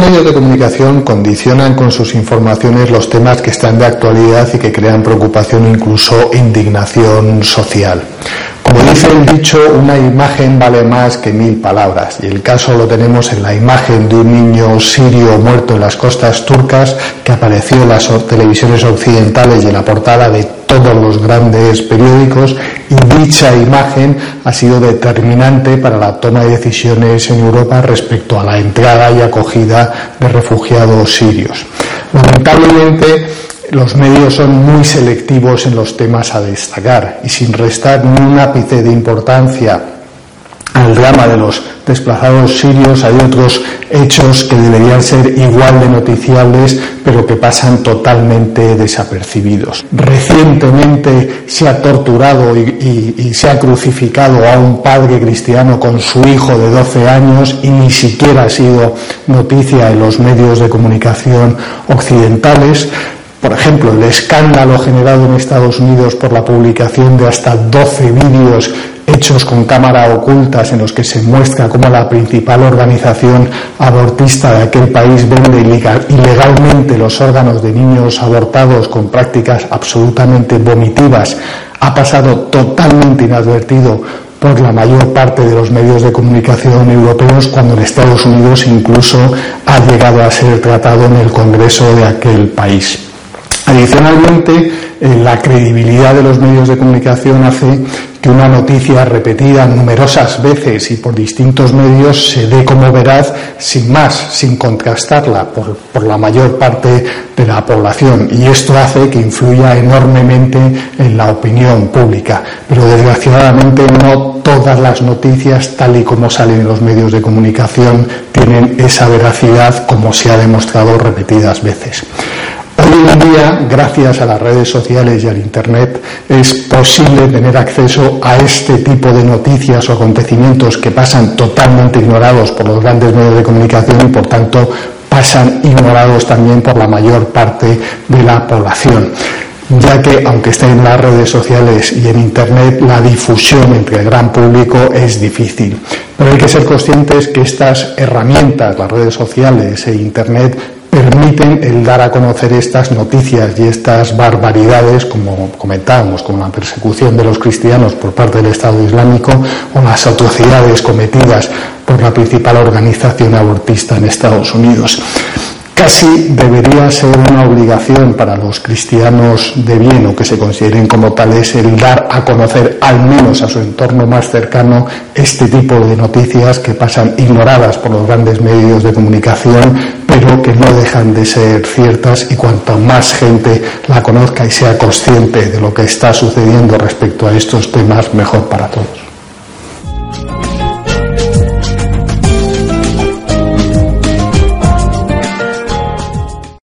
medios de comunicación condicionan con sus informaciones los temas que están de actualidad y que crean preocupación, incluso indignación social. Como dice el dicho, una imagen vale más que mil palabras, y el caso lo tenemos en la imagen de un niño sirio muerto en las costas turcas que apareció en las televisiones occidentales y en la portada de todos los grandes periódicos, y dicha imagen ha sido determinante para la toma de decisiones en Europa respecto a la entrada y acogida de refugiados sirios. Lamentablemente, los medios son muy selectivos en los temas a destacar y sin restar ni un ápice de importancia al drama de los desplazados sirios hay otros hechos que deberían ser igual de noticiables pero que pasan totalmente desapercibidos. Recientemente se ha torturado y, y, se ha crucificado a un padre cristiano con su hijo de 12 años y ni siquiera ha sido noticia en los medios de comunicación occidentales. Por ejemplo, el escándalo generado en Estados Unidos por la publicación de hasta 12 vídeos hechos con cámara ocultas en los que se muestra cómo la principal organización abortista de aquel país vende ilegalmente los órganos de niños abortados con prácticas absolutamente vomitivas, ha pasado totalmente inadvertido por la mayor parte de los medios de comunicación europeos cuando en Estados Unidos incluso ha llegado a ser tratado en el Congreso de aquel país. Adicionalmente, eh, la credibilidad de los medios de comunicación hace que una noticia repetida numerosas veces y por distintos medios se dé como veraz sin más, sin contrastarla por, por, la mayor parte de la población. Y esto hace que influya enormemente en la opinión pública. Pero desgraciadamente no todas las noticias, tal y como salen en los medios de comunicación, tienen esa veracidad como se ha demostrado repetidas veces. Hoy en día, gracias a las redes sociales y al Internet, es posible tener acceso a este tipo de noticias o acontecimientos que pasan totalmente ignorados por los grandes medios de comunicación y, por tanto, pasan ignorados también por la mayor parte de la población ya que aunque esté en las redes sociales y en Internet, la difusión entre el gran público es difícil. Pero hay que ser conscientes que estas herramientas, las redes sociales e Internet, permiten el dar a conocer estas noticias y estas barbaridades, como comentábamos, como la persecución de los cristianos por parte del Estado Islámico o las atrocidades cometidas por la principal organización abortista en Estados Unidos. Casi debería ser una obligación para los cristianos de bien o que se consideren como tales el dar a conocer al menos a su entorno más cercano este tipo de noticias que pasan ignoradas por los grandes medios de comunicación pero que no dejan de ser ciertas y cuanto más gente la conozca y sea consciente de lo que está sucediendo respecto a estos temas mejor para todos.